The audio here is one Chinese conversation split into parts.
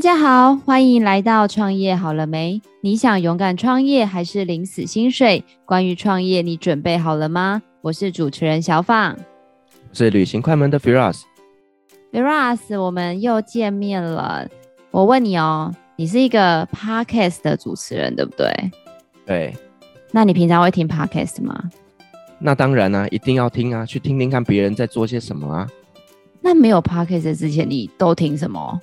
大家好，欢迎来到创业好了没？你想勇敢创业还是领死薪水？关于创业，你准备好了吗？我是主持人小放，我是旅行快门的 Firas。Firas，我们又见面了。我问你哦，你是一个 Podcast 的主持人，对不对？对。那你平常会听 Podcast 吗？那当然啊，一定要听啊，去听听看别人在做些什么啊。那没有 Podcast 之前，你都听什么？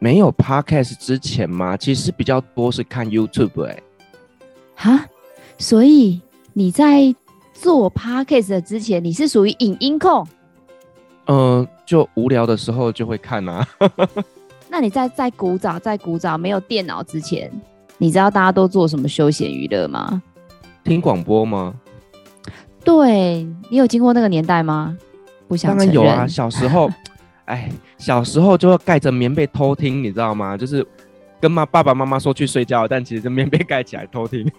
没有 Podcast 之前吗？其实比较多是看 YouTube 哎、欸。哈，所以你在做 Podcast 之前，你是属于影音控？嗯、呃，就无聊的时候就会看啊。那你在在古早在古早没有电脑之前，你知道大家都做什么休闲娱乐吗？听广播吗？对，你有经过那个年代吗？不想。当然有啊，小时候，哎，小时候就会盖着棉被偷听，你知道吗？就是跟妈爸爸妈妈说去睡觉，但其实这棉被盖起来偷听。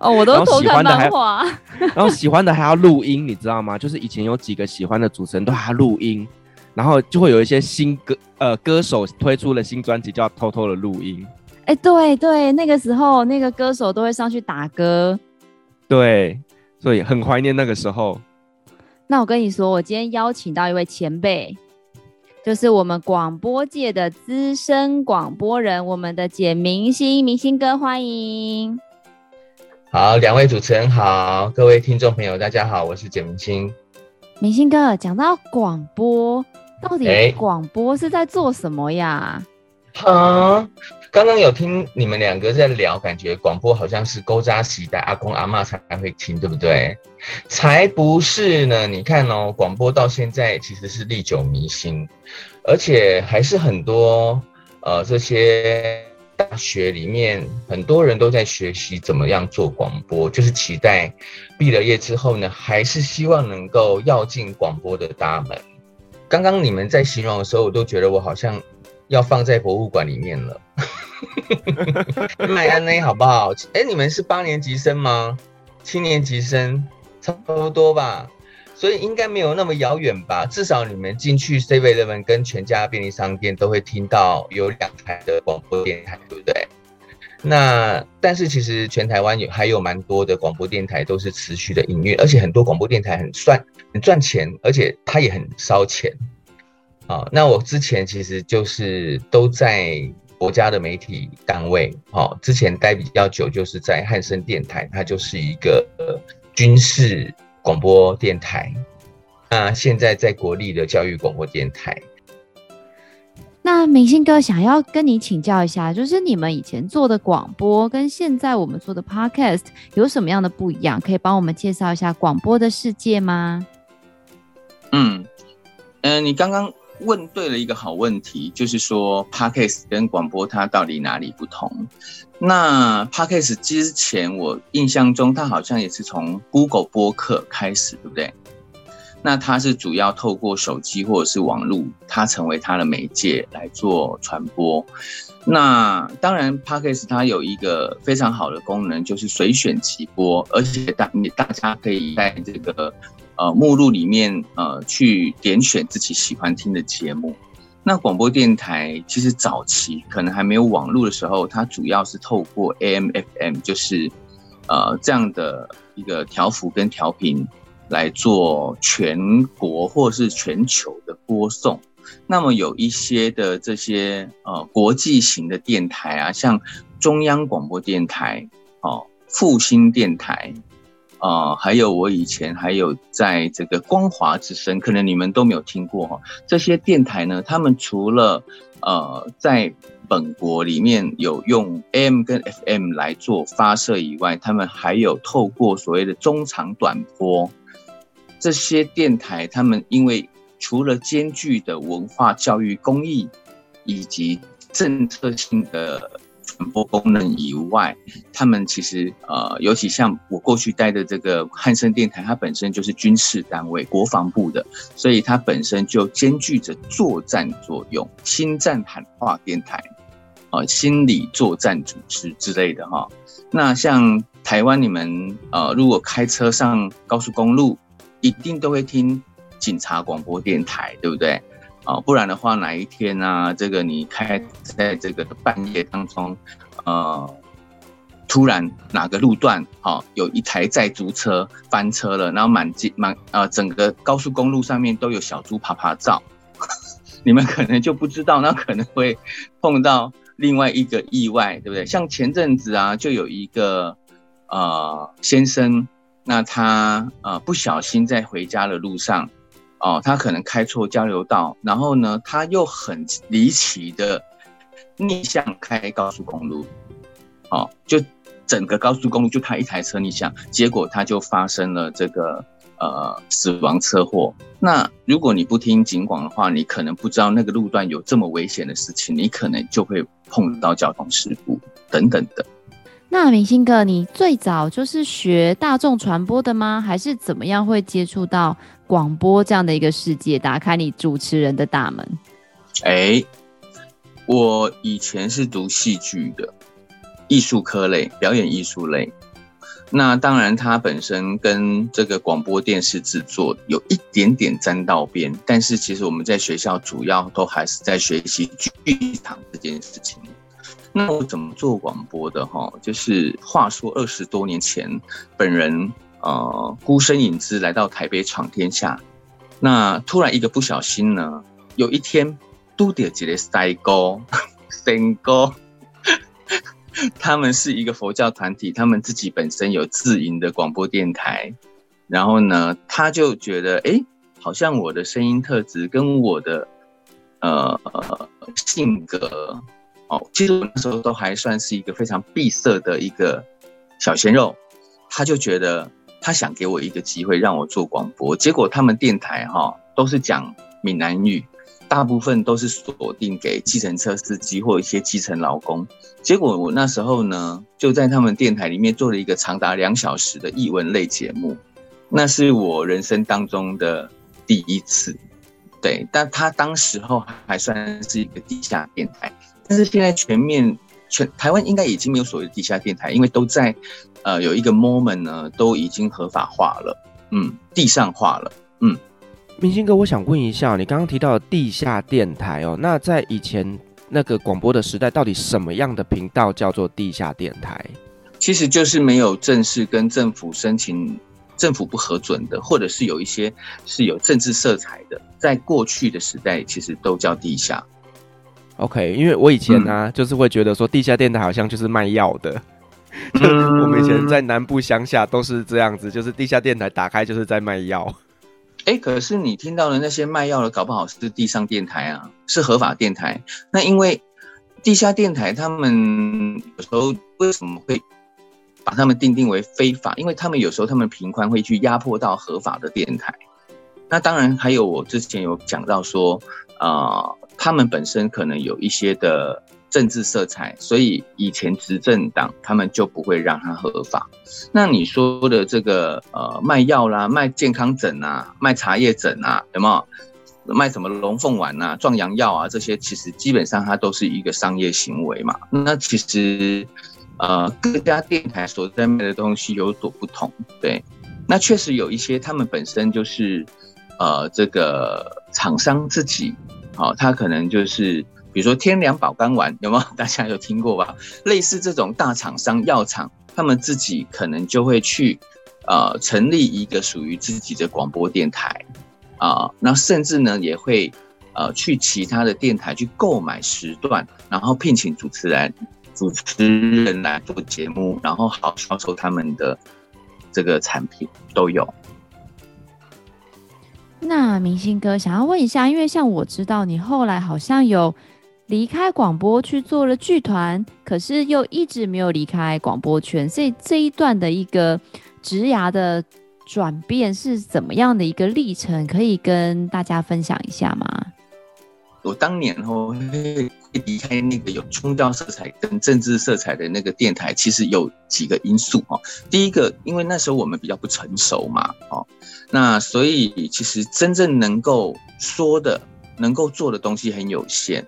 哦，我都偷看漫画。然后喜欢的还要录音，你知道吗？就是以前有几个喜欢的主持人都还要录音，然后就会有一些新歌呃歌手推出了新专辑，就要偷偷的录音。哎，对对，那个时候那个歌手都会上去打歌。对。所以很怀念那个时候。那我跟你说，我今天邀请到一位前辈，就是我们广播界的资深广播人，我们的简明星，明星哥，欢迎。好，两位主持人好，各位听众朋友，大家好，我是简明星。明星哥，讲到广播，到底广播是在做什么呀？哈。刚刚有听你们两个在聊，感觉广播好像是勾扎时代阿公阿嬷才会听，对不对？才不是呢！你看哦，广播到现在其实是历久弥新，而且还是很多呃这些大学里面很多人都在学习怎么样做广播，就是期待毕了业之后呢，还是希望能够要进广播的大门。刚刚你们在形容的时候，我都觉得我好像要放在博物馆里面了。麦安内好不好？哎、你们是八年级生吗？七年级生差不多吧，所以应该没有那么遥远吧。至少你们进去 7-Eleven 跟全家便利商店都会听到有两台的广播电台，对不对？那但是其实全台湾有还有蛮多的广播电台都是持续的营运，而且很多广播电台很赚很赚钱，而且它也很烧钱。好，那我之前其实就是都在。国家的媒体单位，哦，之前待比较久，就是在汉声电台，它就是一个军事广播电台。那现在在国立的教育广播电台。那明星哥想要跟你请教一下，就是你们以前做的广播跟现在我们做的 Podcast 有什么样的不一样？可以帮我们介绍一下广播的世界吗？嗯，嗯、呃，你刚刚。问对了一个好问题，就是说 Podcast 跟广播它到底哪里不同？那 Podcast 之前我印象中，它好像也是从 Google 播客开始，对不对？那它是主要透过手机或者是网络，它成为它的媒介来做传播。那当然，Podcast 它有一个非常好的功能，就是随选即播，而且大大家可以在这个。呃，目录里面呃，去点选自己喜欢听的节目。那广播电台其实早期可能还没有网络的时候，它主要是透过 AM、FM，就是呃这样的一个调幅跟调频来做全国或是全球的播送。那么有一些的这些呃国际型的电台啊，像中央广播电台、哦复兴电台。啊、还有我以前还有在这个光华之声，可能你们都没有听过哈。这些电台呢，他们除了呃在本国里面有用 AM 跟 FM 来做发射以外，他们还有透过所谓的中长短波。这些电台他们因为除了兼具的文化教育公益以及政策性的。传播功能以外，他们其实呃，尤其像我过去待的这个汉声电台，它本身就是军事单位、国防部的，所以它本身就兼具着作战作用。心战喊话电台，呃，心理作战组织之类的哈。那像台湾，你们呃，如果开车上高速公路，一定都会听警察广播电台，对不对？啊，不然的话哪一天啊，这个你开在这个半夜当中，呃。突然哪个路段好、哦、有一台载猪车翻车了，然后满街满呃整个高速公路上面都有小猪爬爬照，你们可能就不知道，那可能会碰到另外一个意外，对不对？像前阵子啊，就有一个呃先生，那他呃不小心在回家的路上，哦，他可能开错交流道，然后呢，他又很离奇的逆向开高速公路，哦，就。整个高速公路就他一台车逆向，结果他就发生了这个呃死亡车祸。那如果你不听警广的话，你可能不知道那个路段有这么危险的事情，你可能就会碰到交通事故等等的。那明星哥，你最早就是学大众传播的吗？还是怎么样会接触到广播这样的一个世界，打开你主持人的大门？哎，我以前是读戏剧的。艺术科类，表演艺术类，那当然它本身跟这个广播电视制作有一点点沾到边，但是其实我们在学校主要都还是在学习剧场这件事情。那我怎么做广播的哈？就是话说二十多年前，本人呃孤身影子来到台北闯天下，那突然一个不小心呢，有一天都得几个塞沟，神沟。他们是一个佛教团体，他们自己本身有自营的广播电台，然后呢，他就觉得，哎，好像我的声音特质跟我的呃性格，哦，其实我那时候都还算是一个非常闭塞的一个小鲜肉，他就觉得他想给我一个机会让我做广播，结果他们电台哈、哦、都是讲闽南语。大部分都是锁定给计程车司机或一些基层劳工。结果我那时候呢，就在他们电台里面做了一个长达两小时的译文类节目，那是我人生当中的第一次。对，但他当时候还算是一个地下电台，但是现在全面全台湾应该已经没有所谓的地下电台，因为都在呃有一个 moment 呢，都已经合法化了，嗯，地上化了，嗯。明星哥，我想问一下，你刚刚提到的地下电台哦，那在以前那个广播的时代，到底什么样的频道叫做地下电台？其实就是没有正式跟政府申请，政府不核准的，或者是有一些是有政治色彩的，在过去的时代，其实都叫地下。OK，因为我以前呢、啊，嗯、就是会觉得说地下电台好像就是卖药的，嗯、我们以前在南部乡下都是这样子，就是地下电台打开就是在卖药。哎，可是你听到的那些卖药的，搞不好是地上电台啊，是合法电台。那因为地下电台，他们有时候为什么会把他们定定为非法？因为他们有时候他们频宽会去压迫到合法的电台。那当然还有我之前有讲到说，啊、呃，他们本身可能有一些的。政治色彩，所以以前执政党他们就不会让它合法。那你说的这个呃卖药啦、卖健康枕啊、卖茶叶枕啊，有没有卖什么龙凤丸啊、壮阳药啊？这些其实基本上它都是一个商业行为嘛。那其实呃各家电台所在卖的东西有所不同，对。那确实有一些他们本身就是呃这个厂商自己，好、哦，他可能就是。比如说天良保肝丸有没有？大家有听过吧？类似这种大厂商药厂，他们自己可能就会去，呃，成立一个属于自己的广播电台，啊、那甚至呢也会，呃，去其他的电台去购买时段，然后聘请主持人、主持人来做节目，然后好销售他们的这个产品都有。那明星哥想要问一下，因为像我知道你后来好像有。离开广播去做了剧团，可是又一直没有离开广播圈，所以这一段的一个职涯的转变是怎么样的一个历程？可以跟大家分享一下吗？我当年哦离开那个有宗教色彩跟政治色彩的那个电台，其实有几个因素哈。第一个，因为那时候我们比较不成熟嘛，哦，那所以其实真正能够说的、能够做的东西很有限。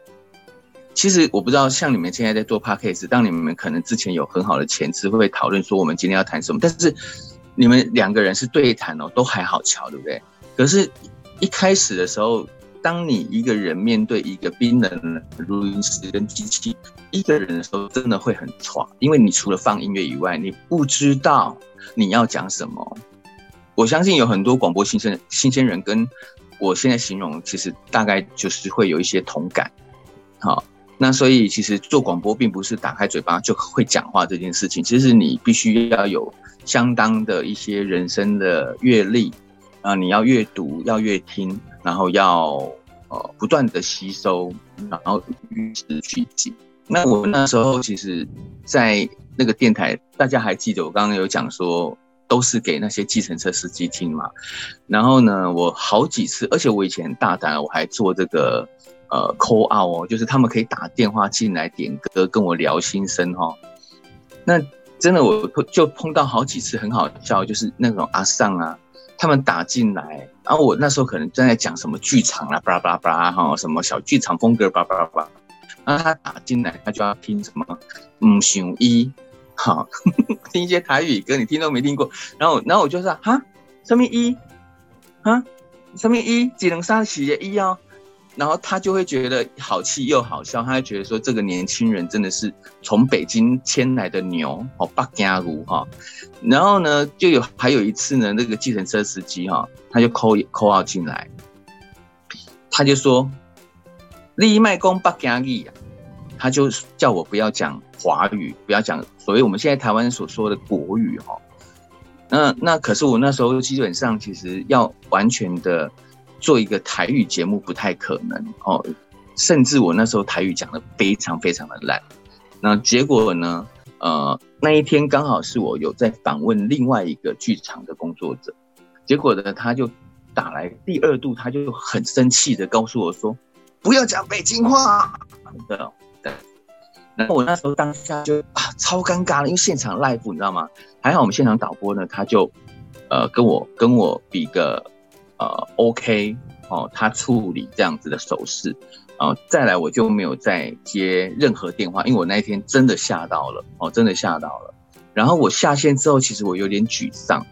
其实我不知道，像你们现在在做 podcast，当你们可能之前有很好的前置，会不会讨论说我们今天要谈什么？但是你们两个人是对谈哦，都还好瞧，对不对？可是，一开始的时候，当你一个人面对一个冰冷的录音室跟机器一个人的时候，真的会很喘，因为你除了放音乐以外，你不知道你要讲什么。我相信有很多广播新鲜新鲜人跟我现在形容，其实大概就是会有一些同感。好，那所以其实做广播并不是打开嘴巴就会讲话这件事情，其实你必须要有相当的一些人生的阅历啊，你要阅读，要阅听，然后要呃不断的吸收，然后与时俱进。那我那时候其实，在那个电台，大家还记得我刚刚有讲说。都是给那些计程车司机听嘛，然后呢，我好几次，而且我以前很大胆，我还做这个呃 call out 哦，就是他们可以打电话进来点歌，跟我聊心声哈。那真的我就碰到好几次很好笑，就是那种阿尚啊，他们打进来，然后我那时候可能正在讲什么剧场啦，巴拉巴拉巴拉哈，什么小剧场风格，巴拉巴拉巴拉，然后他打进来，他就要听什么嗯，想一。哈，听一些台语歌，你听都没听过。然后，然后我就说哈，什么一，哈，什么一，只能上企业一哦。然后他就会觉得好气又好笑，他就觉得说这个年轻人真的是从北京牵来的牛哦，八加五哈。然后呢，就有还有一次呢，那个计程车司机哈，他就 call call out 进来，他就说，你卖讲八加二。他就叫我不要讲华语，不要讲所谓我们现在台湾所说的国语哈。那那可是我那时候基本上其实要完全的做一个台语节目不太可能哦，甚至我那时候台语讲的非常非常的烂。那结果呢？呃，那一天刚好是我有在访问另外一个剧场的工作者，结果呢，他就打来第二度，他就很生气的告诉我说：“不要讲北京话。”然后我那时候当下就啊超尴尬了，因为现场 live 你知道吗？还好我们现场导播呢，他就呃跟我跟我比个呃 OK 哦，他处理这样子的手势，然后再来我就没有再接任何电话，因为我那一天真的吓到了哦，真的吓到了。然后我下线之后，其实我有点沮丧，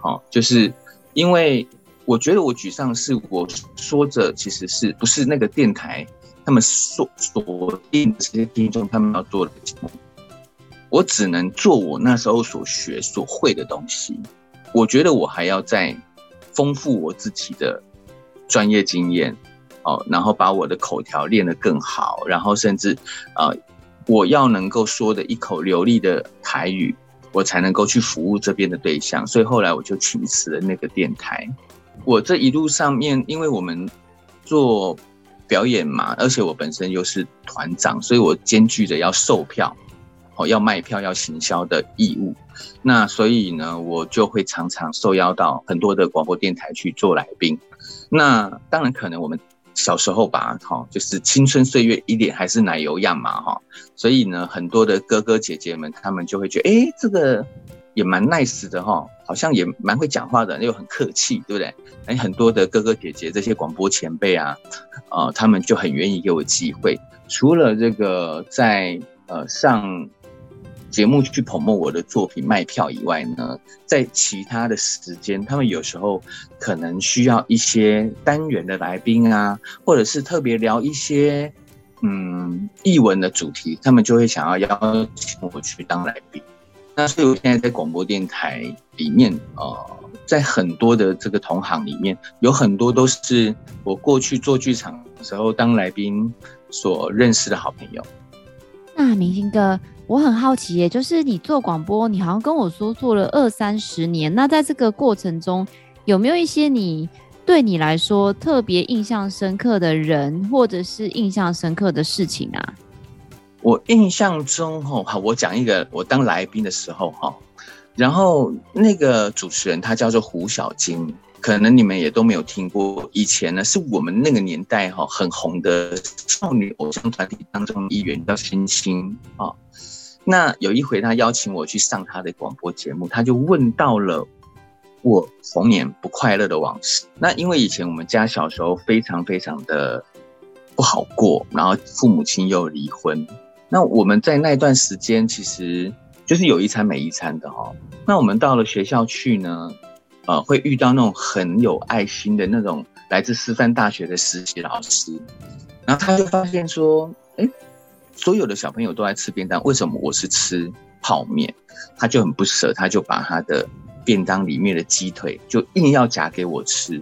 哦，就是因为我觉得我沮丧是我说着其实是不是那个电台。他们锁锁定这些听众，他们要做的节目，我只能做我那时候所学所会的东西。我觉得我还要再丰富我自己的专业经验，哦，然后把我的口条练得更好，然后甚至呃，我要能够说的一口流利的台语，我才能够去服务这边的对象。所以后来我就请辞了那个电台。我这一路上面，因为我们做。表演嘛，而且我本身又是团长，所以我兼具着要售票、哦，要卖票、要行销的义务。那所以呢，我就会常常受邀到很多的广播电台去做来宾。那当然，可能我们小时候吧，哈，就是青春岁月一点还是奶油样嘛，哈。所以呢，很多的哥哥姐姐们，他们就会觉得，哎，这个。也蛮 nice 的哈，好像也蛮会讲话的，又很客气，对不对？哎，很多的哥哥姐姐这些广播前辈啊，呃，他们就很愿意给我机会。除了这个在呃上节目去 promote 我的作品卖票以外呢，在其他的时间，他们有时候可能需要一些单元的来宾啊，或者是特别聊一些嗯译文的主题，他们就会想要邀请我去当来宾。那所以我现在在广播电台里面，呃，在很多的这个同行里面，有很多都是我过去做剧场的时候当来宾所认识的好朋友。那明星哥，我很好奇耶，就是你做广播，你好像跟我说做了二三十年，那在这个过程中，有没有一些你对你来说特别印象深刻的人，或者是印象深刻的事情啊？我印象中，哈，我讲一个，我当来宾的时候，哈，然后那个主持人他叫做胡小金，可能你们也都没有听过。以前呢，是我们那个年代哈很红的少女偶像团体当中一员，叫星星啊。那有一回他邀请我去上他的广播节目，他就问到了我童年不快乐的往事。那因为以前我们家小时候非常非常的不好过，然后父母亲又离婚。那我们在那段时间，其实就是有一餐没一餐的哈。那我们到了学校去呢，呃，会遇到那种很有爱心的那种来自师范大学的实习老师，然后他就发现说，哎，所有的小朋友都在吃便当，为什么我是吃泡面？他就很不舍，他就把他的便当里面的鸡腿就硬要夹给我吃。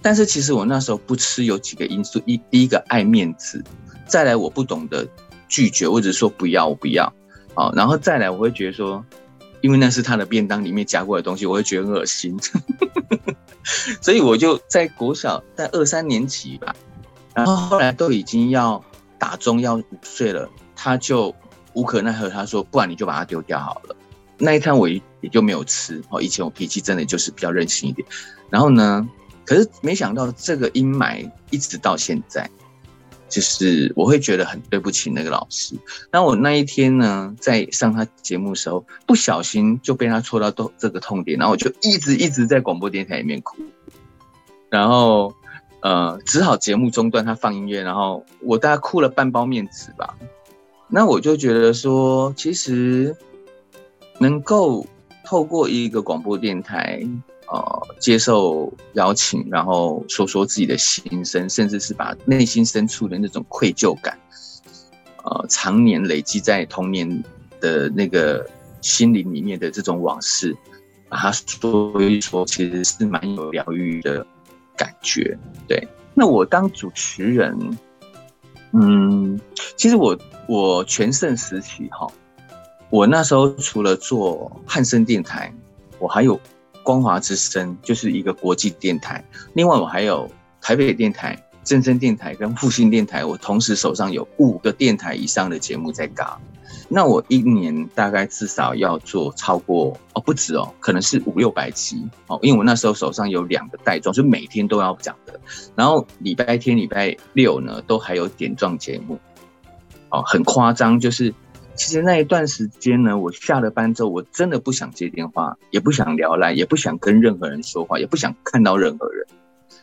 但是其实我那时候不吃有几个因素，一第一个爱面子，再来我不懂得拒绝，或者说不要我不要，啊，然后再来我会觉得说。因为那是他的便当里面夹过的东西，我会觉得很恶心，所以我就在国小在二三年级吧，然后后来都已经要打钟要午睡了，他就无可奈何，他说：“不然你就把它丢掉好了。”那一餐我也就没有吃。哦，以前我脾气真的就是比较任性一点，然后呢，可是没想到这个阴霾一直到现在。就是我会觉得很对不起那个老师。那我那一天呢，在上他节目的时候，不小心就被他戳到都这个痛点，然后我就一直一直在广播电台里面哭。然后呃，只好节目中断，他放音乐，然后我大概哭了半包面纸吧。那我就觉得说，其实能够透过一个广播电台。呃，接受邀请，然后说说自己的心声，甚至是把内心深处的那种愧疚感，呃，常年累积在童年的那个心灵里面的这种往事，把它说一说，其实是蛮有疗愈的感觉。对，那我当主持人，嗯，其实我我全盛时期哈，我那时候除了做汉声电台，我还有。光华之声就是一个国际电台，另外我还有台北电台、正声电台跟复兴电台，我同时手上有五个电台以上的节目在搞。那我一年大概至少要做超过哦，不止哦，可能是五六百集哦，因为我那时候手上有两个带状，就每天都要讲的。然后礼拜天、礼拜六呢，都还有点状节目，哦，很夸张，就是。其实那一段时间呢，我下了班之后，我真的不想接电话，也不想聊赖，也不想跟任何人说话，也不想看到任何人，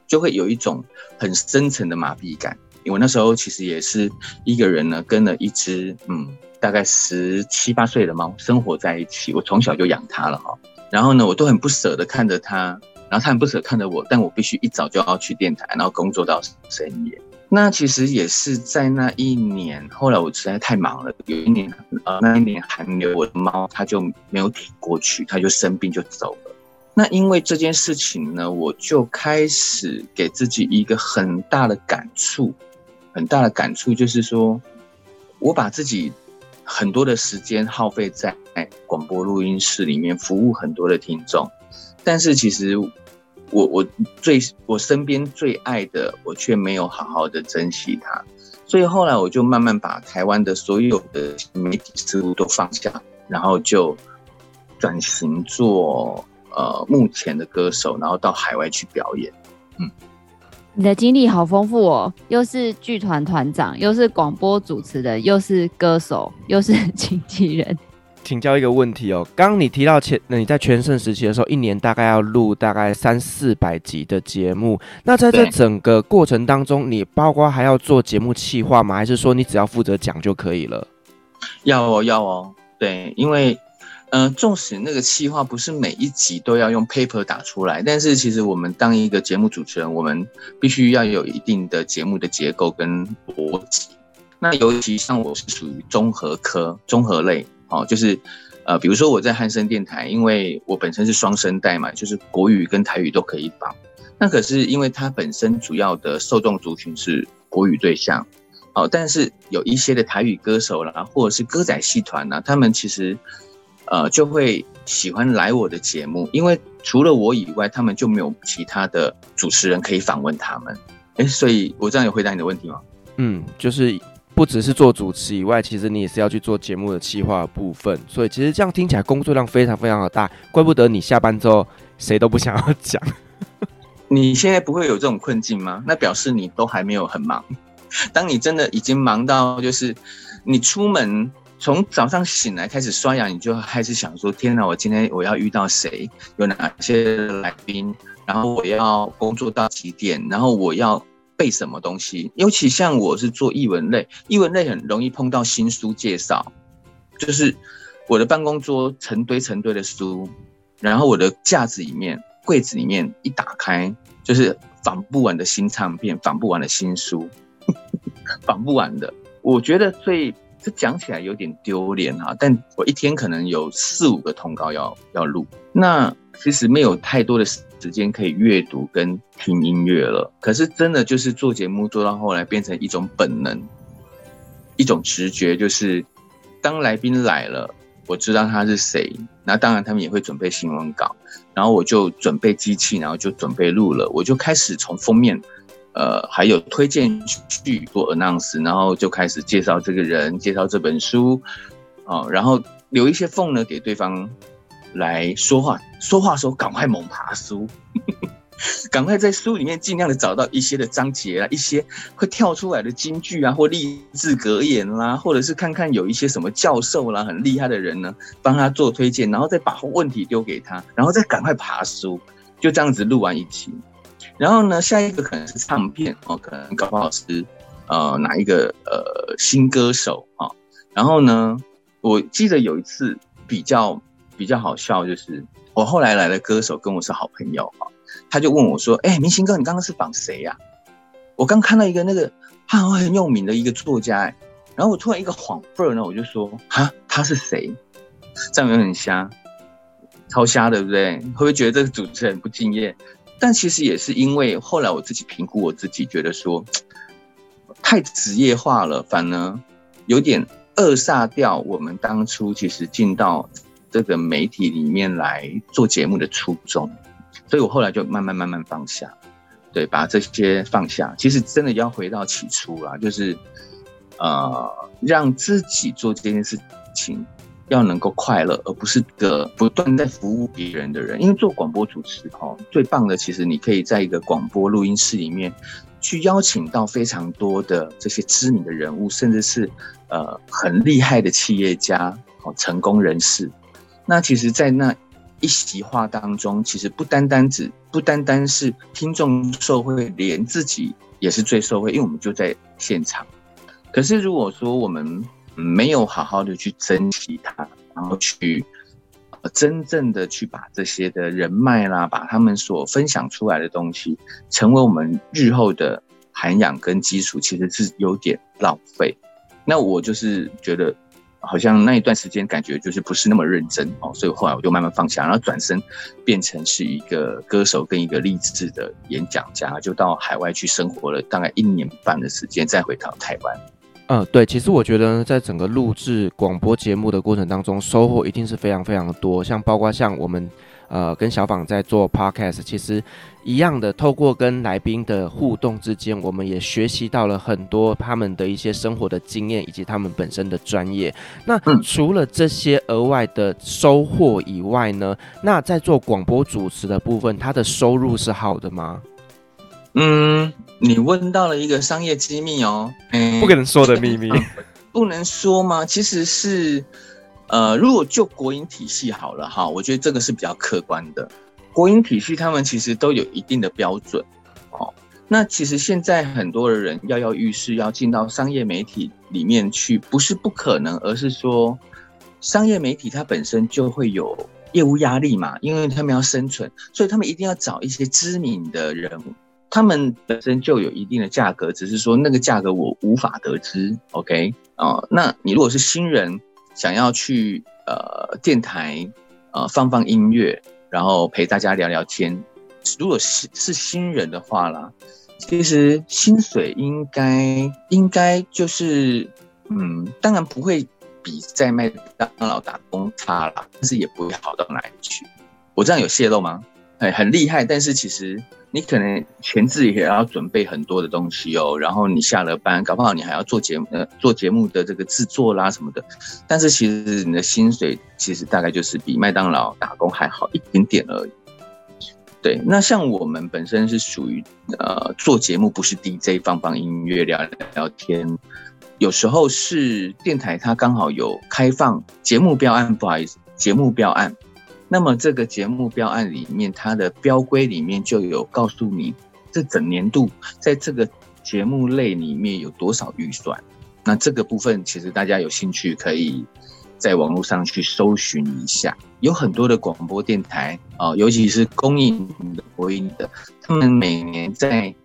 就会有一种很深层的麻痹感。因为那时候其实也是一个人呢，跟了一只嗯，大概十七八岁的猫生活在一起。我从小就养它了哈，然后呢，我都很不舍得看着它，然后它很不舍得看着我，但我必须一早就要去电台，然后工作到深夜。那其实也是在那一年，后来我实在太忙了。有一年，呃，那一年寒流，我的猫它就没有挺过去，它就生病就走了。那因为这件事情呢，我就开始给自己一个很大的感触，很大的感触就是说，我把自己很多的时间耗费在广播录音室里面服务很多的听众，但是其实。我我最我身边最爱的，我却没有好好的珍惜它，所以后来我就慢慢把台湾的所有的媒体事务都放下，然后就转型做呃目前的歌手，然后到海外去表演。嗯，你的经历好丰富哦，又是剧团团长，又是广播主持人，又是歌手，又是经纪人。请教一个问题哦，刚刚你提到前，那你在全盛时期的时候，一年大概要录大概三四百集的节目。那在这整个过程当中，你包括还要做节目企划吗？还是说你只要负责讲就可以了？要哦，要哦。对，因为，呃，纵使那个企划不是每一集都要用 paper 打出来，但是其实我们当一个节目主持人，我们必须要有一定的节目的结构跟逻辑。那尤其像我是属于综合科、综合类。哦，就是，呃，比如说我在汉声电台，因为我本身是双声带嘛，就是国语跟台语都可以放。那可是因为它本身主要的受众族群是国语对象，哦，但是有一些的台语歌手啦，或者是歌仔戏团呐，他们其实，呃，就会喜欢来我的节目，因为除了我以外，他们就没有其他的主持人可以访问他们。哎，所以我这样有回答你的问题吗？嗯，就是。不只是做主持以外，其实你也是要去做节目的企划部分，所以其实这样听起来工作量非常非常的大，怪不得你下班之后谁都不想要讲。你现在不会有这种困境吗？那表示你都还没有很忙。当你真的已经忙到就是你出门从早上醒来开始刷牙，你就开始想说：天哪，我今天我要遇到谁？有哪些来宾？然后我要工作到几点？然后我要。背什么东西？尤其像我是做译文类，译文类很容易碰到新书介绍，就是我的办公桌成堆成堆的书，然后我的架子里面柜子里面一打开，就是仿不完的新唱片，仿不完的新书，仿不完的。我觉得最这讲起来有点丢脸哈，但我一天可能有四五个通告要要录，那其实没有太多的时间可以阅读跟听音乐了。可是真的就是做节目做到后来变成一种本能，一种直觉，就是当来宾来了，我知道他是谁，那当然他们也会准备新闻稿，然后我就准备机器，然后就准备录了，我就开始从封面。呃，还有推荐去做 announce，然后就开始介绍这个人，介绍这本书，哦，然后留一些缝呢给对方来说话，说话的时候赶快猛爬书，赶快在书里面尽量的找到一些的章节啊，一些会跳出来的金句啊，或励志格言啦，或者是看看有一些什么教授啦，很厉害的人呢，帮他做推荐，然后再把问题丢给他，然后再赶快爬书，就这样子录完一期。然后呢，下一个可能是唱片哦，可能搞不好是呃哪一个呃新歌手啊、哦。然后呢，我记得有一次比较比较好笑，就是我后来来的歌手跟我是好朋友啊、哦，他就问我说：“哎，明星哥，你刚刚是访谁呀？”我刚看到一个那个他好像很有名的一个作家哎，然后我突然一个恍惚呢，我就说：“哈，他是谁？”这样有点瞎，超瞎对不对？会不会觉得这个主持人不敬业？但其实也是因为后来我自己评估我自己，觉得说 太职业化了，反而有点扼杀掉我们当初其实进到这个媒体里面来做节目的初衷，所以我后来就慢慢慢慢放下，对，把这些放下。其实真的要回到起初啦，就是呃，让自己做这件事情。要能够快乐，而不是个不断在服务别人的人。因为做广播主持，哈，最棒的其实你可以在一个广播录音室里面，去邀请到非常多的这些知名的人物，甚至是呃很厉害的企业家、哦成功人士。那其实，在那一席话当中，其实不单单只不单单是听众受惠，连自己也是最受惠，因为我们就在现场。可是如果说我们没有好好的去珍惜它，然后去真正的去把这些的人脉啦，把他们所分享出来的东西，成为我们日后的涵养跟基础，其实是有点浪费。那我就是觉得，好像那一段时间感觉就是不是那么认真哦，所以后来我就慢慢放下，然后转身变成是一个歌手跟一个励志的演讲家，就到海外去生活了大概一年半的时间，再回到台湾。嗯，对，其实我觉得在整个录制广播节目的过程当中，收获一定是非常非常的多。像包括像我们，呃，跟小访在做 podcast，其实一样的，透过跟来宾的互动之间，我们也学习到了很多他们的一些生活的经验，以及他们本身的专业。那除了这些额外的收获以外呢，那在做广播主持的部分，他的收入是好的吗？嗯，你问到了一个商业机密哦，嗯、不可能说的秘密，不能说吗？其实是，呃，如果就国营体系好了哈，我觉得这个是比较客观的。国营体系他们其实都有一定的标准，哦，那其实现在很多的人跃跃欲试要进到商业媒体里面去，不是不可能，而是说商业媒体它本身就会有业务压力嘛，因为他们要生存，所以他们一定要找一些知名的人物。他们本身就有一定的价格，只是说那个价格我无法得知。OK 哦，那你如果是新人，想要去呃电台呃放放音乐，然后陪大家聊聊天，如果是是新人的话啦，其实薪水应该应该就是嗯，当然不会比在麦当劳打工差啦，但是也不会好到哪里去。我这样有泄露吗？哎，很厉害，但是其实。你可能前置也要准备很多的东西哦，然后你下了班，搞不好你还要做节目，呃，做节目的这个制作啦什么的。但是其实你的薪水其实大概就是比麦当劳打工还好一点点而已。对，那像我们本身是属于呃做节目，不是 DJ 放放音乐聊聊天，有时候是电台它刚好有开放节目标案，不好意思，节目标案。那么这个节目标案里面，它的标规里面就有告诉你，这整年度在这个节目类里面有多少预算。那这个部分其实大家有兴趣可以在网络上去搜寻一下，有很多的广播电台啊、尤其是公营的、播音的，他们每年在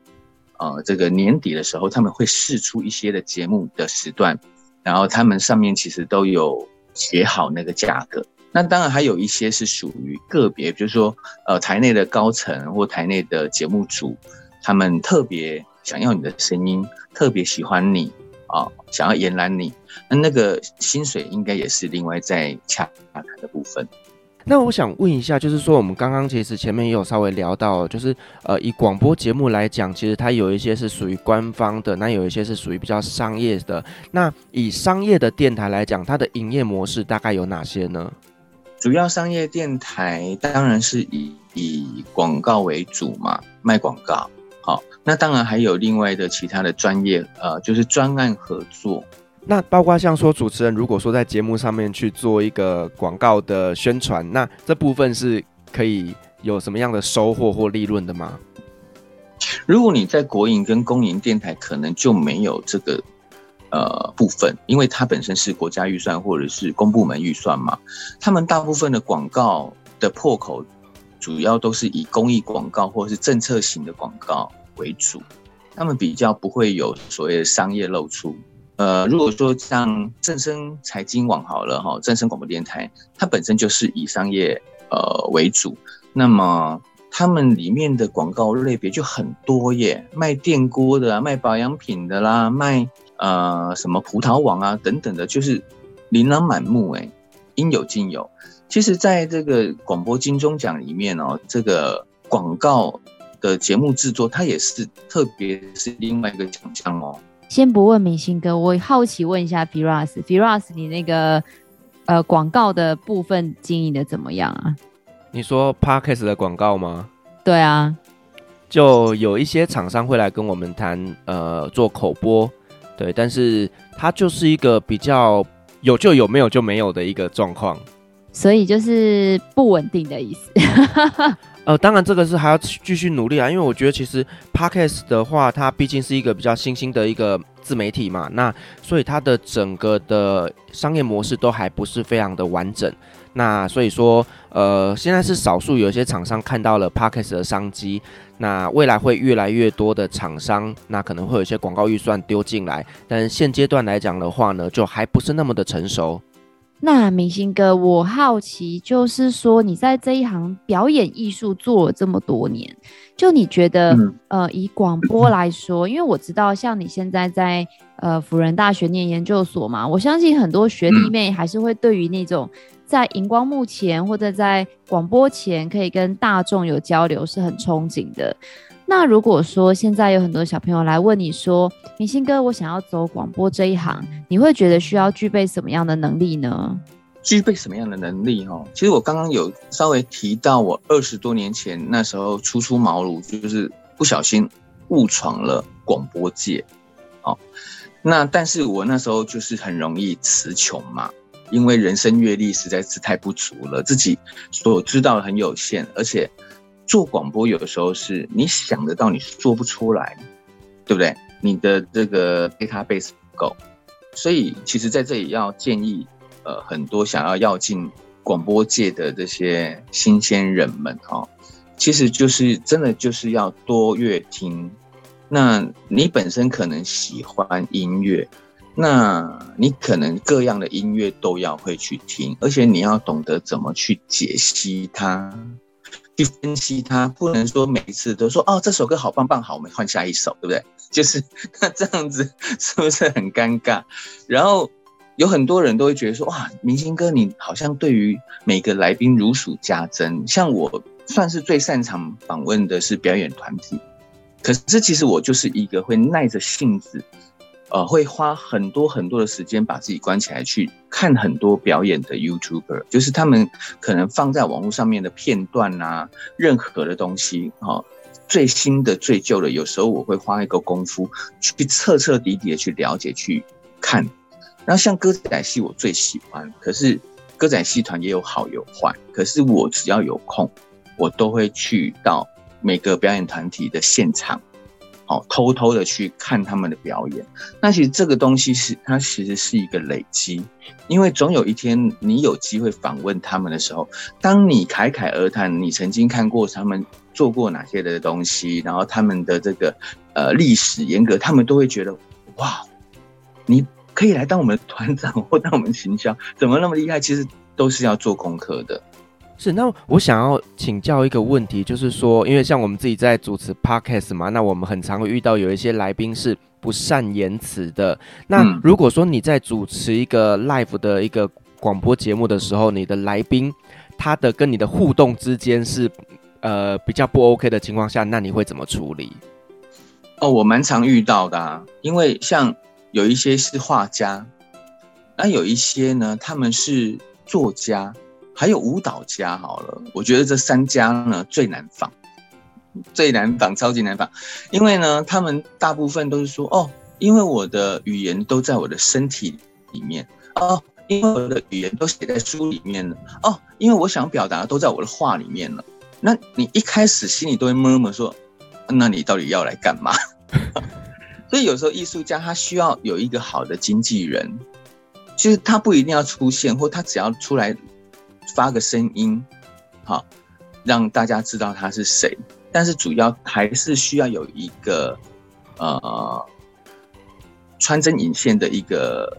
呃这个年底的时候，他们会试出一些的节目的时段，然后他们上面其实都有写好那个价格。那当然还有一些是属于个别，比如说呃台内的高层或台内的节目组，他们特别想要你的声音，特别喜欢你。啊、想要延揽你，那那个薪水应该也是另外在洽谈的部分。那我想问一下，就是说我们刚刚其实前面也有稍微聊到，就是呃以广播节目来讲，其实它有一些是属于官方的，那有一些是属于比较商业的。那以商业的电台来讲，它的营业模式大概有哪些呢？主要商业电台当然是以以广告为主嘛，卖广告。好，那当然还有另外的其他的专业，呃，就是专案合作。那包括像说主持人，如果说在节目上面去做一个广告的宣传，那这部分是可以有什么样的收获或利润的吗？如果你在国营跟公营电台，可能就没有这个呃部分，因为它本身是国家预算或者是公部门预算嘛，他们大部分的广告的破口。主要都是以公益广告或者是政策型的广告为主，他们比较不会有所谓的商业露出。呃，如果说像正声财经网好了哈，正声广播电台，它本身就是以商业呃为主，那么他们里面的广告类别就很多耶，卖电锅的啊，卖保养品的啦，卖呃什么葡萄网啊等等的，就是琳琅满目哎，应有尽有。其实，在这个广播金钟奖里面哦，这个广告的节目制作，它也是特别是另外一个奖项哦。先不问明星哥，我好奇问一下 Firas，Firas，你那个呃广告的部分经营的怎么样啊？你说 parkas 的广告吗？对啊，就有一些厂商会来跟我们谈，呃，做口播，对，但是它就是一个比较有就有，没有就没有的一个状况。所以就是不稳定的意思。呃，当然这个是还要继续努力啊，因为我觉得其实 Podcast 的话，它毕竟是一个比较新兴的一个自媒体嘛，那所以它的整个的商业模式都还不是非常的完整。那所以说，呃，现在是少数有一些厂商看到了 Podcast 的商机，那未来会越来越多的厂商，那可能会有一些广告预算丢进来，但现阶段来讲的话呢，就还不是那么的成熟。那明星哥，我好奇，就是说你在这一行表演艺术做了这么多年，就你觉得，嗯、呃，以广播来说，因为我知道像你现在在呃辅仁大学念研究所嘛，我相信很多学弟妹还是会对于那种在荧光幕前或者在广播前可以跟大众有交流是很憧憬的。那如果说现在有很多小朋友来问你说，明星哥，我想要走广播这一行，你会觉得需要具备什么样的能力呢？具备什么样的能力？哈，其实我刚刚有稍微提到，我二十多年前那时候初出茅庐，就是不小心误闯了广播界。好，那但是我那时候就是很容易词穷嘛，因为人生阅历实在是太不足了，自己所知道的很有限，而且。做广播有的时候是你想得到，你说不出来，对不对？你的这个 database 不够，所以其实在这里要建议，呃，很多想要要进广播界的这些新鲜人们哈，其实就是真的就是要多乐听。那你本身可能喜欢音乐，那你可能各样的音乐都要会去听，而且你要懂得怎么去解析它。去分析它，不能说每一次都说哦，这首歌好棒棒，好，我们换下一首，对不对？就是 那这样子是不是很尴尬？然后有很多人都会觉得说哇，明星哥你好像对于每个来宾如数家珍。像我算是最擅长访问的是表演团体，可是其实我就是一个会耐着性子。呃，会花很多很多的时间把自己关起来去看很多表演的 YouTuber，就是他们可能放在网络上面的片段啊，任何的东西，哈，最新的、最旧的，有时候我会花一个功夫去彻彻底底的去了解、去看。然后像歌仔戏，我最喜欢，可是歌仔戏团也有好有坏，可是我只要有空，我都会去到每个表演团体的现场。哦，偷偷的去看他们的表演。那其实这个东西是它其实是一个累积，因为总有一天你有机会访问他们的时候，当你侃侃而谈，你曾经看过他们做过哪些的东西，然后他们的这个呃历史严格，他们都会觉得哇，你可以来当我们团长或当我们行销，怎么那么厉害？其实都是要做功课的。是，那我想要请教一个问题，就是说，因为像我们自己在主持 podcast 嘛，那我们很常会遇到有一些来宾是不善言辞的。那如果说你在主持一个 live 的一个广播节目的时候，你的来宾他的跟你的互动之间是呃比较不 OK 的情况下，那你会怎么处理？哦，我蛮常遇到的啊，因为像有一些是画家，那有一些呢，他们是作家。还有舞蹈家，好了，我觉得这三家呢最难访，最难访，超级难访，因为呢，他们大部分都是说，哦，因为我的语言都在我的身体里面，哦，因为我的语言都写在书里面了，哦，因为我想表达都在我的画里面了。那你一开始心里都会默默说，那你到底要来干嘛？所以有时候艺术家他需要有一个好的经纪人，其实他不一定要出现，或他只要出来。发个声音，好，让大家知道他是谁。但是主要还是需要有一个呃穿针引线的一个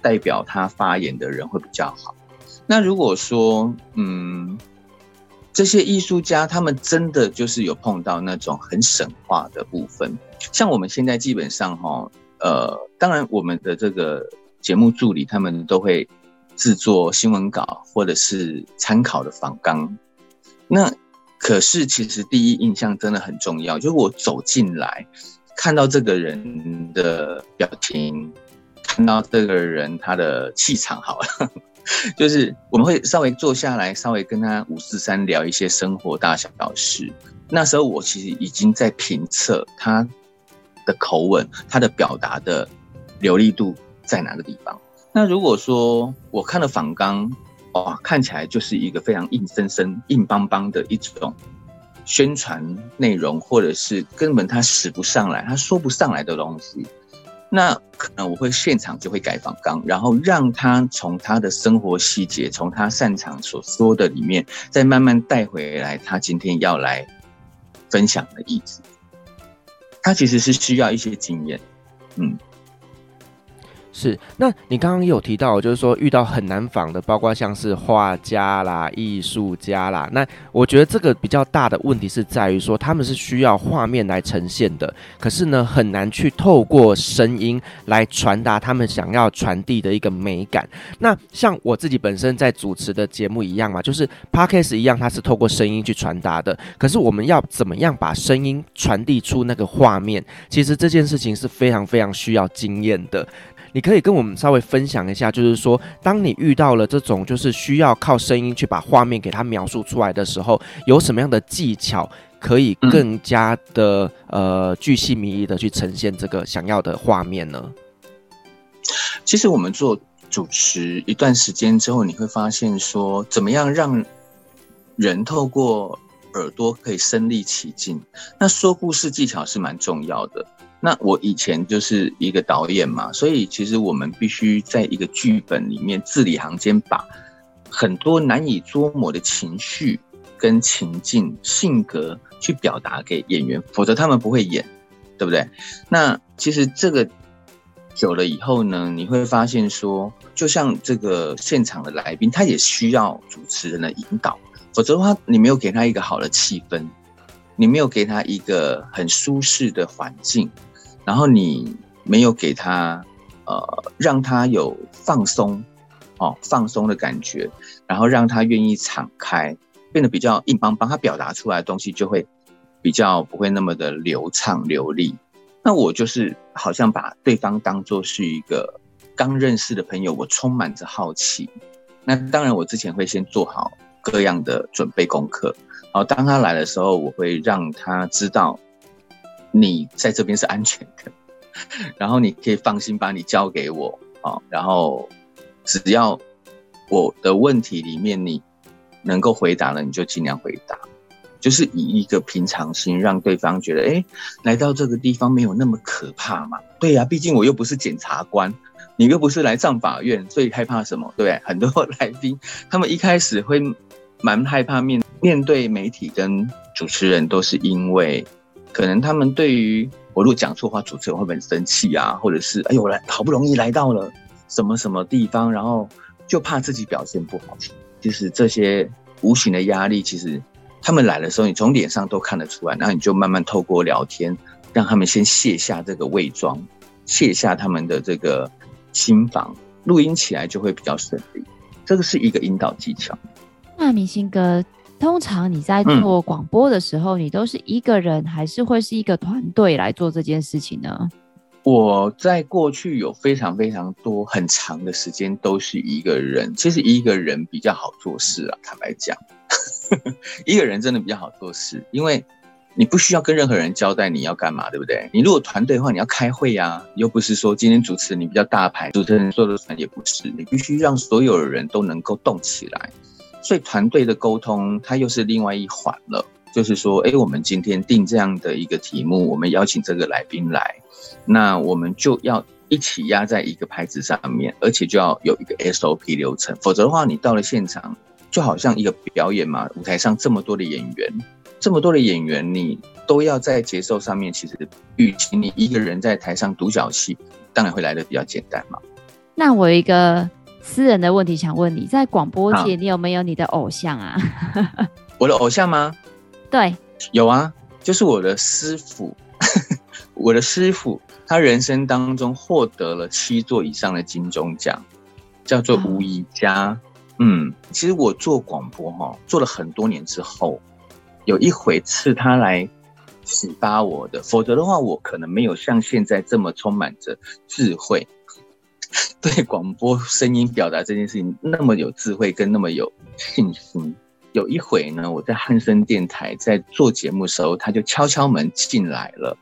代表他发言的人会比较好。那如果说嗯这些艺术家他们真的就是有碰到那种很神话的部分，像我们现在基本上哈呃，当然我们的这个节目助理他们都会。制作新闻稿或者是参考的访纲，那可是其实第一印象真的很重要。就是我走进来，看到这个人的表情，看到这个人他的气场好了，就是我们会稍微坐下来，稍微跟他五四三聊一些生活大小事。那时候我其实已经在评测他的口吻，他的表达的流利度在哪个地方。那如果说我看了访纲，哇，看起来就是一个非常硬生生、硬邦邦的一种宣传内容，或者是根本他使不上来、他说不上来的东西，那可能我会现场就会改访纲，然后让他从他的生活细节，从他擅长所说的里面，再慢慢带回来他今天要来分享的意思。他其实是需要一些经验，嗯。是，那你刚刚有提到，就是说遇到很难访的，包括像是画家啦、艺术家啦。那我觉得这个比较大的问题是在于说，他们是需要画面来呈现的，可是呢，很难去透过声音来传达他们想要传递的一个美感。那像我自己本身在主持的节目一样嘛，就是 Podcast 一样，它是透过声音去传达的。可是我们要怎么样把声音传递出那个画面？其实这件事情是非常非常需要经验的。你可以跟我们稍微分享一下，就是说，当你遇到了这种就是需要靠声音去把画面给它描述出来的时候，有什么样的技巧可以更加的呃巨细靡遗的去呈现这个想要的画面呢？其实我们做主持一段时间之后，你会发现说，怎么样让人透过耳朵可以身临其境，那说故事技巧是蛮重要的。那我以前就是一个导演嘛，所以其实我们必须在一个剧本里面字里行间把很多难以捉摸的情绪跟情境、性格去表达给演员，否则他们不会演，对不对？那其实这个久了以后呢，你会发现说，就像这个现场的来宾，他也需要主持人的引导，否则的话，你没有给他一个好的气氛，你没有给他一个很舒适的环境。然后你没有给他，呃，让他有放松，哦，放松的感觉，然后让他愿意敞开，变得比较硬邦邦，他表达出来的东西就会比较不会那么的流畅流利。那我就是好像把对方当作是一个刚认识的朋友，我充满着好奇。那当然，我之前会先做好各样的准备功课，然后当他来的时候，我会让他知道。你在这边是安全的，然后你可以放心把你交给我啊，然后只要我的问题里面你能够回答了，你就尽量回答。就是以一个平常心，让对方觉得，哎，来到这个地方没有那么可怕嘛？对呀、啊，毕竟我又不是检察官，你又不是来上法院，所以害怕什么？对不对？很多 来宾他们一开始会蛮害怕面面对媒体跟主持人，都是因为可能他们对于我如果讲错话，主持人会很生气啊？或者是哎呦，我来好不容易来到了什么什么地方，然后就怕自己表现不好。就是这些无形的压力，其实他们来的时候，你从脸上都看得出来。然后你就慢慢透过聊天，让他们先卸下这个伪装，卸下他们的这个心防，录音起来就会比较顺利。这个是一个引导技巧。那明星哥，通常你在做广播的时候，嗯、你都是一个人，还是会是一个团队来做这件事情呢？我在过去有非常非常多很长的时间都是一个人，其实一个人比较好做事啊。坦白讲，一个人真的比较好做事，因为你不需要跟任何人交代你要干嘛，对不对？你如果团队的话，你要开会呀，又不是说今天主持人你比较大牌，主持人说了算，也不是，你必须让所有的人都能够动起来。所以团队的沟通，它又是另外一环了。就是说，哎，我们今天定这样的一个题目，我们邀请这个来宾来，那我们就要一起压在一个牌子上面，而且就要有一个 SOP 流程，否则的话，你到了现场，就好像一个表演嘛，舞台上这么多的演员，这么多的演员，你都要在节奏上面，其实，与其你一个人在台上独角戏，当然会来得比较简单嘛。那我一个私人的问题想问你，在广播界，你有没有你的偶像啊？我的偶像吗？对，有啊，就是我的师傅，我的师傅，他人生当中获得了七座以上的金钟奖，叫做吴怡嘉。嗯，其实我做广播哈，做了很多年之后，有一回是他来启发我的，否则的话，我可能没有像现在这么充满着智慧，对广播声音表达这件事情那么有智慧跟那么有信心。有一回呢，我在汉声电台在做节目的时候，他就敲敲门进来了。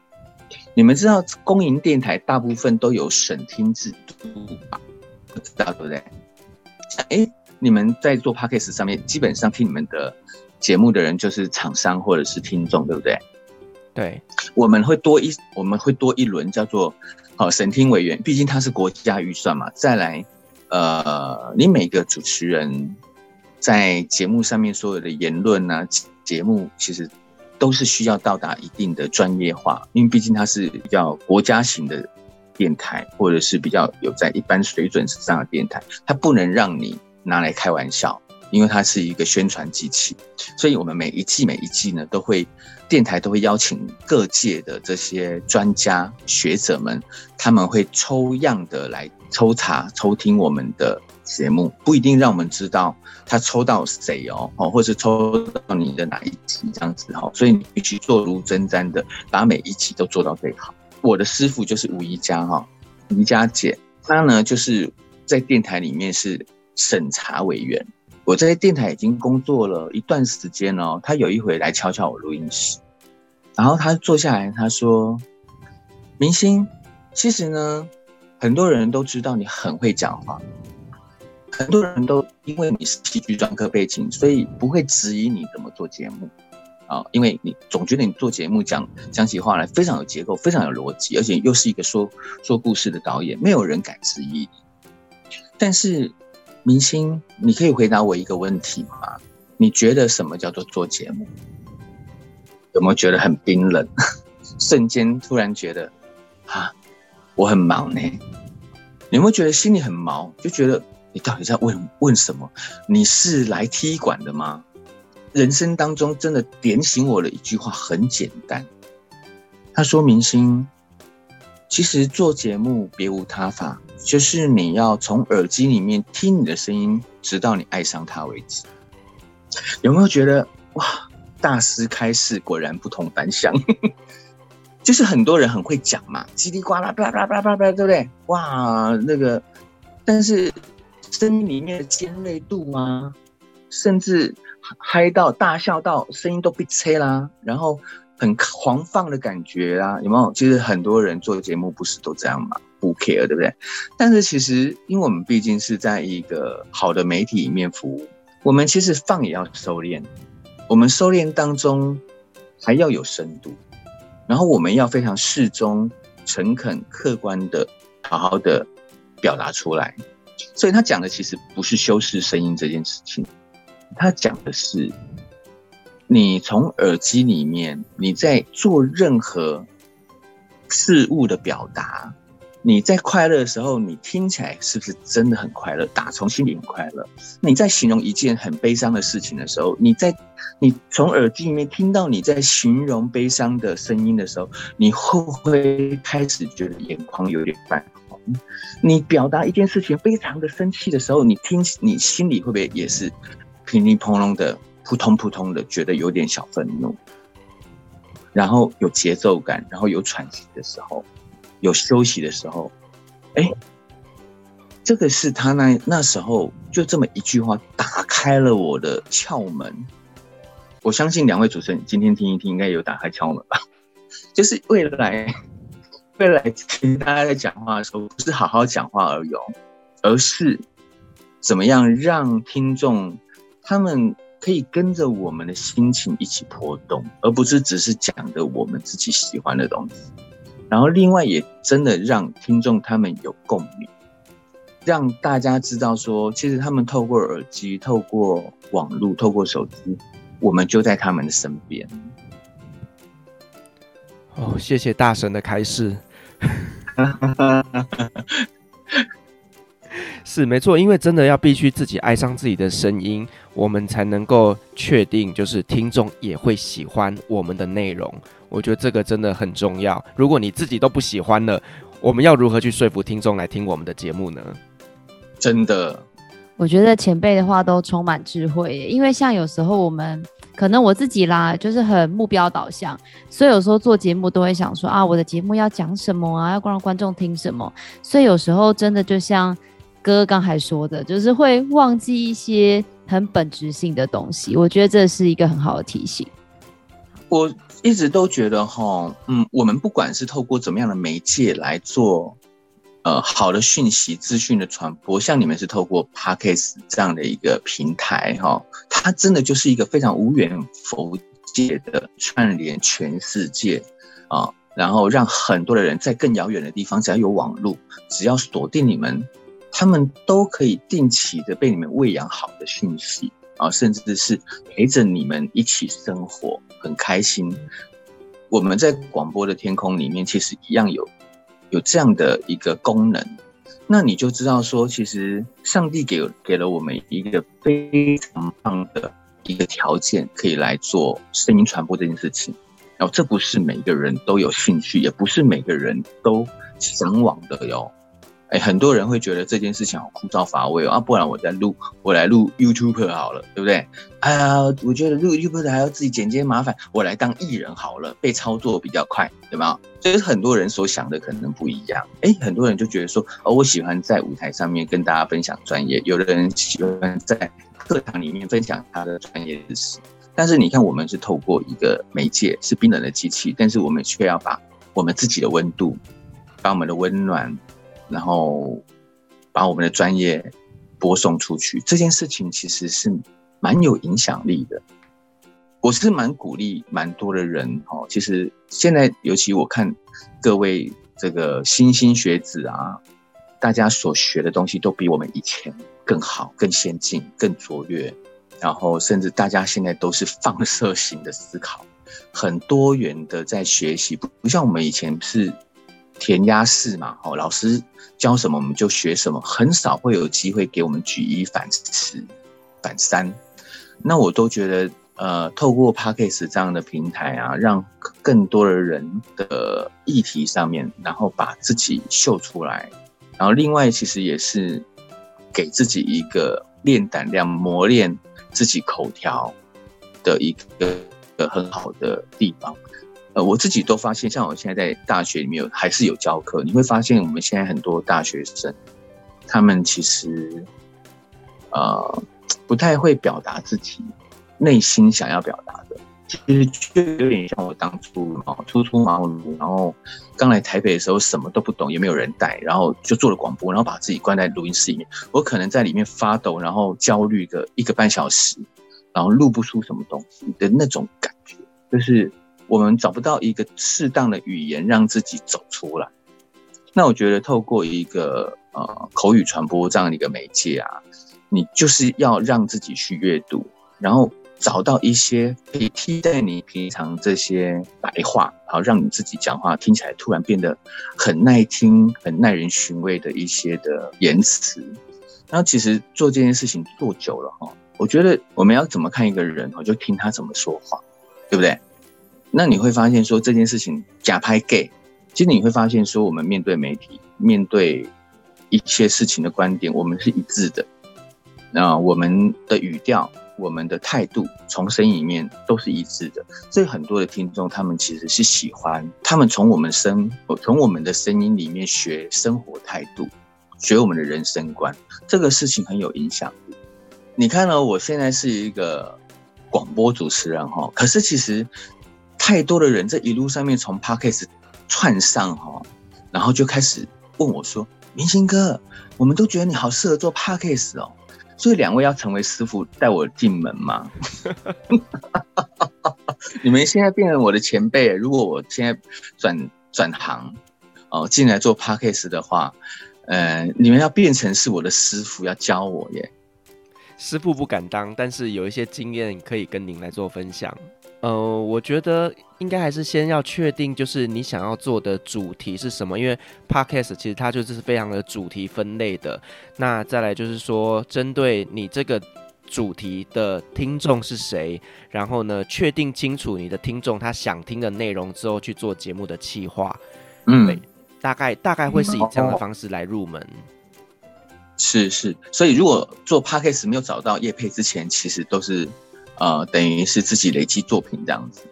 你们知道公营电台大部分都有审听制度吧？不知道对不对？哎，你们在做 Podcast 上面，基本上听你们的节目的人就是厂商或者是听众，对不对？对，我们会多一我们会多一轮叫做好审听委员，毕竟它是国家预算嘛。再来，呃，你每个主持人。在节目上面所有的言论啊，节目其实都是需要到达一定的专业化，因为毕竟它是比较国家型的电台，或者是比较有在一般水准之上的电台，它不能让你拿来开玩笑，因为它是一个宣传机器。所以我们每一季每一季呢，都会电台都会邀请各界的这些专家学者们，他们会抽样的来抽查抽听我们的。节目不一定让我们知道他抽到谁哦，哦，或是抽到你的哪一集这样子哈，所以你必须坐如针毡的把每一集都做到最好。我的师傅就是吴怡嘉哈，怡嘉姐，她呢就是在电台里面是审查委员。我在电台已经工作了一段时间哦，他有一回来敲敲我录音室，然后他坐下来，他说：“明星，其实呢，很多人都知道你很会讲话。”很多人都因为你是戏剧专科背景，所以不会质疑你怎么做节目啊，因为你总觉得你做节目讲讲起话来非常有结构，非常有逻辑，而且又是一个说说故事的导演，没有人敢质疑你。但是明星，你可以回答我一个问题吗？你觉得什么叫做做节目？有没有觉得很冰冷？瞬间突然觉得啊，我很忙呢。有没有觉得心里很毛？就觉得。你到底在问问什么？你是来踢馆的吗？人生当中真的点醒我的一句话很简单。他说：“明星，其实做节目别无他法，就是你要从耳机里面听你的声音，直到你爱上它为止。”有没有觉得哇？大师开示果然不同凡响。就是很多人很会讲嘛，叽里呱啦，叭叭叭叭叭，对不对？哇，那个，但是。声音里面的尖锐度啊，甚至嗨到大笑到声音都被切啦，然后很狂放的感觉啊，有没有？其实很多人做节目不是都这样吗？不 care，对不对？但是其实，因为我们毕竟是在一个好的媒体里面服务，我们其实放也要收敛，我们收敛当中还要有深度，然后我们要非常适中、诚恳、客观的，好好的表达出来。所以他讲的其实不是修饰声音这件事情，他讲的是你从耳机里面你在做任何事物的表达。你在快乐的时候，你听起来是不是真的很快乐？打从心里很快乐。你在形容一件很悲伤的事情的时候，你在你从耳机里面听到你在形容悲伤的声音的时候，你会不会开始觉得眼眶有点泛红？你表达一件事情非常的生气的时候，你听你心里会不会也是乒乒乓乓的、扑通扑通的，觉得有点小愤怒？然后有节奏感，然后有喘息的时候。有休息的时候，哎、这个是他那那时候就这么一句话打开了我的窍门。我相信两位主持人今天听一听，应该有打开窍门吧？就是未来，未来其实大家在讲话的时候，不是好好讲话而已，而是怎么样让听众他们可以跟着我们的心情一起波动，而不是只是讲的我们自己喜欢的东西。然后，另外也真的让听众他们有共鸣，让大家知道说，其实他们透过耳机、透过网络、透过手机，我们就在他们的身边。哦，谢谢大神的开示。是没错，因为真的要必须自己爱上自己的声音，我们才能够确定，就是听众也会喜欢我们的内容。我觉得这个真的很重要。如果你自己都不喜欢了，我们要如何去说服听众来听我们的节目呢？真的，我觉得前辈的话都充满智慧耶。因为像有时候我们可能我自己啦，就是很目标导向，所以有时候做节目都会想说啊，我的节目要讲什么啊，要让观众听什么。所以有时候真的就像哥刚才说的，就是会忘记一些很本质性的东西。我觉得这是一个很好的提醒。我。一直都觉得哈，嗯，我们不管是透过怎么样的媒介来做，呃，好的讯息资讯的传播，像你们是透过 Podcast 这样的一个平台哈，它真的就是一个非常无远弗届的串联全世界啊，然后让很多的人在更遥远的地方，只要有网络，只要锁定你们，他们都可以定期的被你们喂养好的讯息。啊，甚至是陪着你们一起生活，很开心。我们在广播的天空里面，其实一样有有这样的一个功能。那你就知道说，其实上帝给给了我们一个非常棒的一个条件，可以来做声音传播这件事情。然后，这不是每个人都有兴趣，也不是每个人都向往的哟。哎，很多人会觉得这件事情好枯燥乏味哦，啊，不然我再录，我来录 YouTuber 好了，对不对？哎呀，我觉得录 YouTuber 还要自己剪接麻烦，我来当艺人好了，被操作比较快，对吗？所以很多人所想的可能不一样。哎，很多人就觉得说，哦，我喜欢在舞台上面跟大家分享专业，有的人喜欢在课堂里面分享他的专业知识。但是你看，我们是透过一个媒介，是冰冷的机器，但是我们却要把我们自己的温度，把我们的温暖。然后把我们的专业播送出去，这件事情其实是蛮有影响力的。我是蛮鼓励蛮多的人哦。其实现在尤其我看各位这个莘莘学子啊，大家所学的东西都比我们以前更好、更先进、更卓越。然后甚至大家现在都是放射型的思考，很多元的在学习，不像我们以前是。填鸭式嘛，哦，老师教什么我们就学什么，很少会有机会给我们举一反十、反三。那我都觉得，呃，透过 Podcast 这样的平台啊，让更多的人的议题上面，然后把自己秀出来。然后另外，其实也是给自己一个练胆量、磨练自己口条的一个很好的地方。我自己都发现，像我现在在大学里面有还是有教课，你会发现我们现在很多大学生，他们其实呃不太会表达自己内心想要表达的，其实就有点像我当初啊初出茅庐，然后刚来台北的时候什么都不懂，也没有人带，然后就做了广播，然后把自己关在录音室里面，我可能在里面发抖，然后焦虑个一个半小时，然后录不出什么东西的那种感觉，就是我们找不到一个适当的语言让自己走出来。那我觉得透过一个呃口语传播这样的一个媒介啊，你就是要让自己去阅读，然后找到一些可以替代你平常这些白话，然后让你自己讲话听起来突然变得很耐听、很耐人寻味的一些的言辞。然后其实做这件事情做久了哈。我觉得我们要怎么看一个人，我就听他怎么说话，对不对？那你会发现说这件事情假拍 gay，其实你会发现说我们面对媒体、面对一些事情的观点，我们是一致的。那我们的语调、我们的态度，从声音里面都是一致的。所以很多的听众他们其实是喜欢，他们从我们声，从我们的声音里面学生活态度，学我们的人生观，这个事情很有影响力。你看呢？我现在是一个广播主持人哈，可是其实太多的人在一路上面从 Podcast 串上哈，然后就开始问我说：“明星哥，我们都觉得你好适合做 Podcast 哦，所以两位要成为师傅带我进门吗？” 你们现在变成我的前辈，如果我现在转转行哦进来做 Podcast 的话，呃，你们要变成是我的师傅，要教我耶。师傅不敢当，但是有一些经验可以跟您来做分享。呃，我觉得应该还是先要确定，就是你想要做的主题是什么，因为 Podcast 其实它就是非常的主题分类的。那再来就是说，针对你这个主题的听众是谁，然后呢，确定清楚你的听众他想听的内容之后，去做节目的企划。嗯，对，大概大概会是以这样的方式来入门。是是，所以如果做 Podcast 没有找到叶配之前，其实都是，呃，等于是自己累积作品这样子。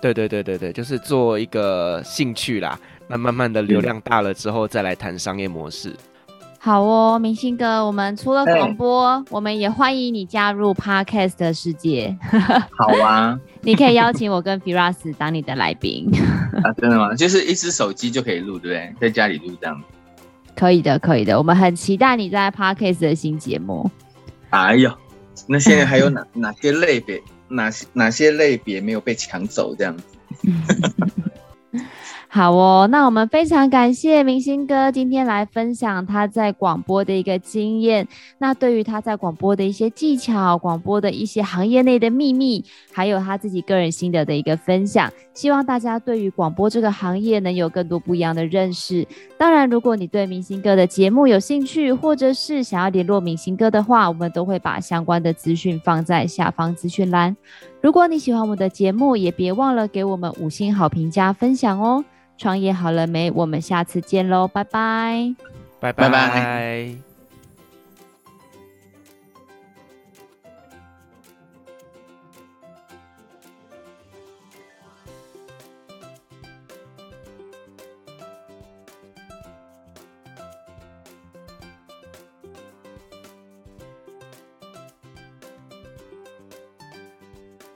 对对对对对，就是做一个兴趣啦。那慢慢的流量大了之后，再来谈商业模式。好哦，明星哥，我们除了广播，欸、我们也欢迎你加入 Podcast 的世界。好啊，你可以邀请我跟 Firas 当你的来宾。啊，真的吗？就是一支手机就可以录，对不对？在家里录这样。可以的，可以的，我们很期待你在 Podcast 的新节目。哎呦，那现在还有 哪哪些类别，哪些哪些类别没有被抢走这样子？好哦，那我们非常感谢明星哥今天来分享他在广播的一个经验。那对于他在广播的一些技巧、广播的一些行业内的秘密，还有他自己个人心得的一个分享，希望大家对于广播这个行业能有更多不一样的认识。当然，如果你对明星哥的节目有兴趣，或者是想要联络明星哥的话，我们都会把相关的资讯放在下方资讯栏。如果你喜欢我们的节目，也别忘了给我们五星好评加分享哦。创业好了没？我们下次见喽，拜拜，拜拜拜。